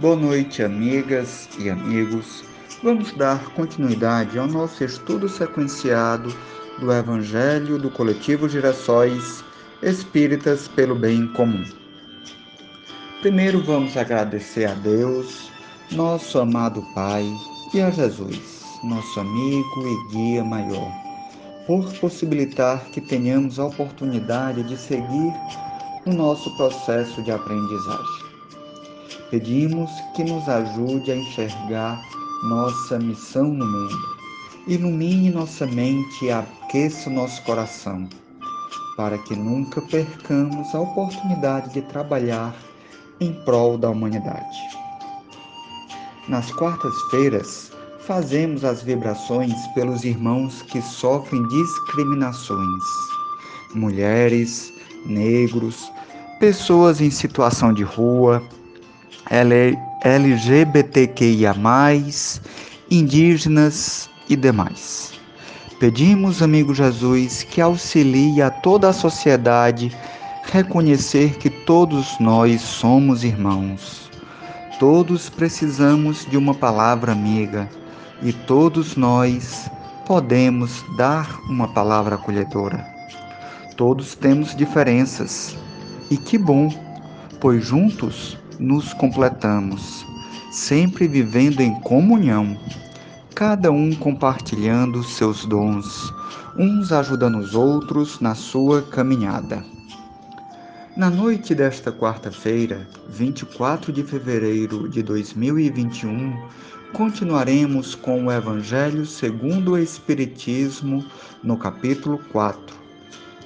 Boa noite, amigas e amigos. Vamos dar continuidade ao nosso estudo sequenciado do Evangelho do Coletivo Girassóis Espíritas pelo Bem Comum. Primeiro vamos agradecer a Deus, nosso amado Pai, e a Jesus, nosso amigo e guia maior, por possibilitar que tenhamos a oportunidade de seguir no nosso processo de aprendizagem. Pedimos que nos ajude a enxergar nossa missão no mundo. Ilumine nossa mente e aqueça nosso coração, para que nunca percamos a oportunidade de trabalhar em prol da humanidade. Nas quartas-feiras, fazemos as vibrações pelos irmãos que sofrem discriminações, mulheres, negros, pessoas em situação de rua, LGBTQIA, indígenas e demais. Pedimos, amigo Jesus, que auxilie a toda a sociedade reconhecer que todos nós somos irmãos. Todos precisamos de uma palavra amiga e todos nós podemos dar uma palavra acolhedora. Todos temos diferenças e que bom, pois juntos nos completamos, sempre vivendo em comunhão, cada um compartilhando seus dons, uns ajudando os outros na sua caminhada. Na noite desta quarta-feira, 24 de fevereiro de 2021, continuaremos com o Evangelho segundo o Espiritismo, no capítulo 4.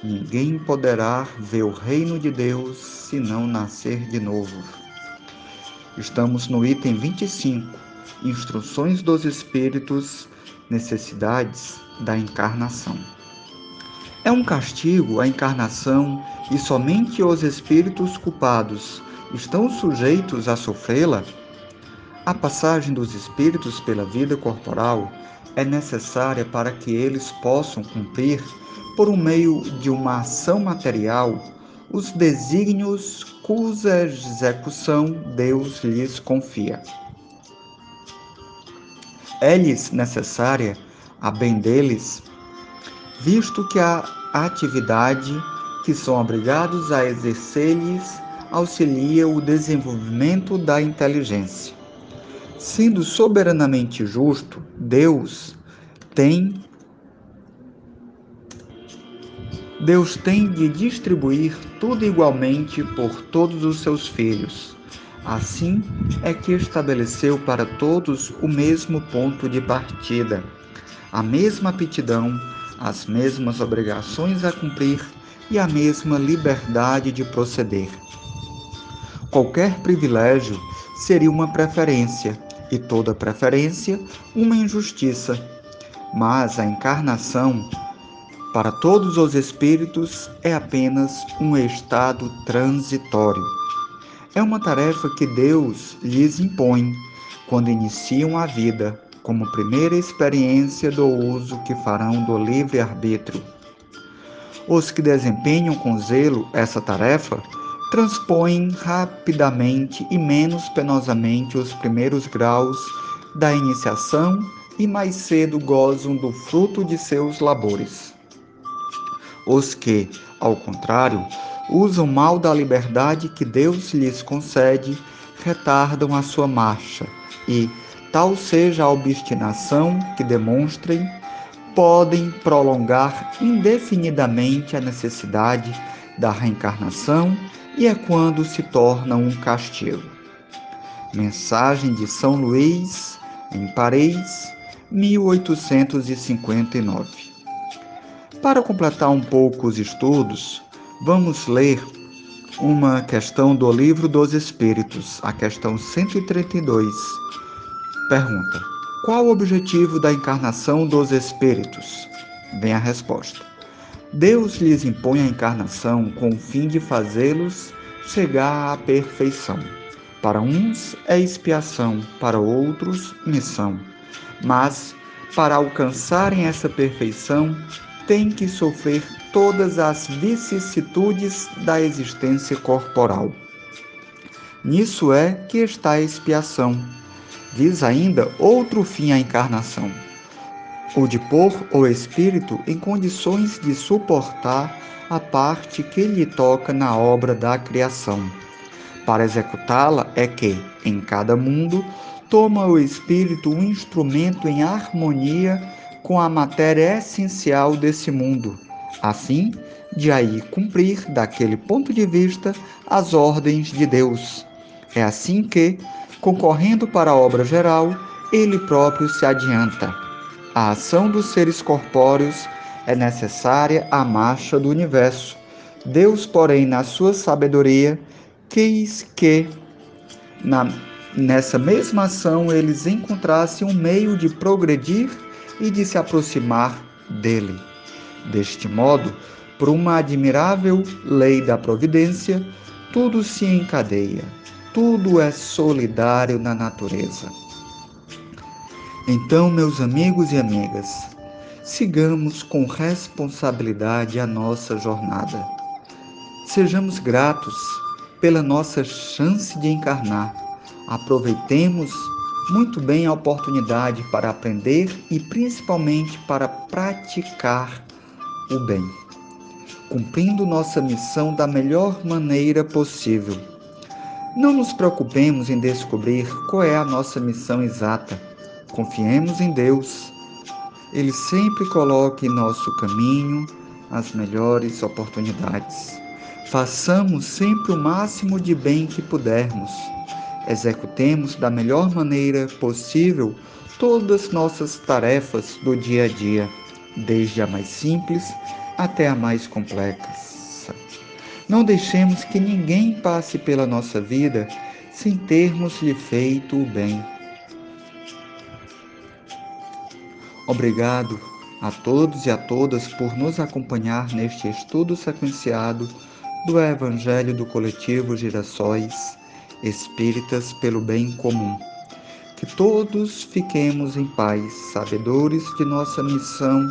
Ninguém poderá ver o reino de Deus se não nascer de novo. Estamos no item 25, Instruções dos Espíritos, Necessidades da Encarnação. É um castigo a encarnação e somente os espíritos culpados estão sujeitos a sofrê-la? A passagem dos espíritos pela vida corporal é necessária para que eles possam cumprir, por um meio de uma ação material, os desígnios cuja execução Deus lhes confia. É-lhes necessária a bem deles, visto que a atividade que são obrigados a exercer-lhes auxilia o desenvolvimento da inteligência. Sendo soberanamente justo, Deus tem Deus tem de distribuir tudo igualmente por todos os seus filhos. Assim é que estabeleceu para todos o mesmo ponto de partida, a mesma aptidão, as mesmas obrigações a cumprir e a mesma liberdade de proceder. Qualquer privilégio seria uma preferência, e toda preferência uma injustiça. Mas a encarnação para todos os espíritos é apenas um estado transitório. É uma tarefa que Deus lhes impõe quando iniciam a vida, como primeira experiência do uso que farão do livre-arbítrio. Os que desempenham com zelo essa tarefa transpõem rapidamente e menos penosamente os primeiros graus da iniciação e mais cedo gozam do fruto de seus labores. Os que, ao contrário, usam mal da liberdade que Deus lhes concede, retardam a sua marcha e, tal seja a obstinação que demonstrem, podem prolongar indefinidamente a necessidade da reencarnação e é quando se torna um castigo. Mensagem de São Luís, em Paris, 1859. Para completar um pouco os estudos, vamos ler uma questão do Livro dos Espíritos, a questão 132. Pergunta: Qual o objetivo da encarnação dos espíritos? Vem a resposta. Deus lhes impõe a encarnação com o fim de fazê-los chegar à perfeição. Para uns é expiação, para outros, missão. Mas, para alcançarem essa perfeição, tem que sofrer todas as vicissitudes da existência corporal. Nisso é que está a expiação. Diz ainda outro fim à encarnação: o de pôr o espírito em condições de suportar a parte que lhe toca na obra da criação. Para executá-la é que, em cada mundo, toma o espírito um instrumento em harmonia com a matéria essencial desse mundo, assim de aí cumprir, daquele ponto de vista, as ordens de Deus. É assim que, concorrendo para a obra geral, ele próprio se adianta. A ação dos seres corpóreos é necessária à marcha do universo. Deus, porém, na sua sabedoria, quis que na, nessa mesma ação eles encontrassem um meio de progredir e de se aproximar dele. Deste modo, por uma admirável lei da providência, tudo se encadeia tudo é solidário na natureza. Então, meus amigos e amigas, sigamos com responsabilidade a nossa jornada. Sejamos gratos pela nossa chance de encarnar. Aproveitemos muito bem a oportunidade para aprender e principalmente para praticar o bem, cumprindo nossa missão da melhor maneira possível não nos preocupemos em descobrir qual é a nossa missão exata. Confiemos em Deus. Ele sempre coloca em nosso caminho as melhores oportunidades. Façamos sempre o máximo de bem que pudermos. Executemos da melhor maneira possível todas nossas tarefas do dia a dia, desde a mais simples até a mais complexa. Não deixemos que ninguém passe pela nossa vida sem termos lhe feito o bem. Obrigado a todos e a todas por nos acompanhar neste estudo sequenciado do Evangelho do Coletivo Girassóis Espíritas pelo Bem Comum. Que todos fiquemos em paz, sabedores de nossa missão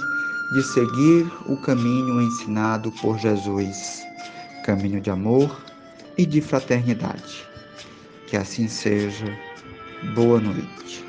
de seguir o caminho ensinado por Jesus caminho de amor e de fraternidade. Que assim seja. Boa noite.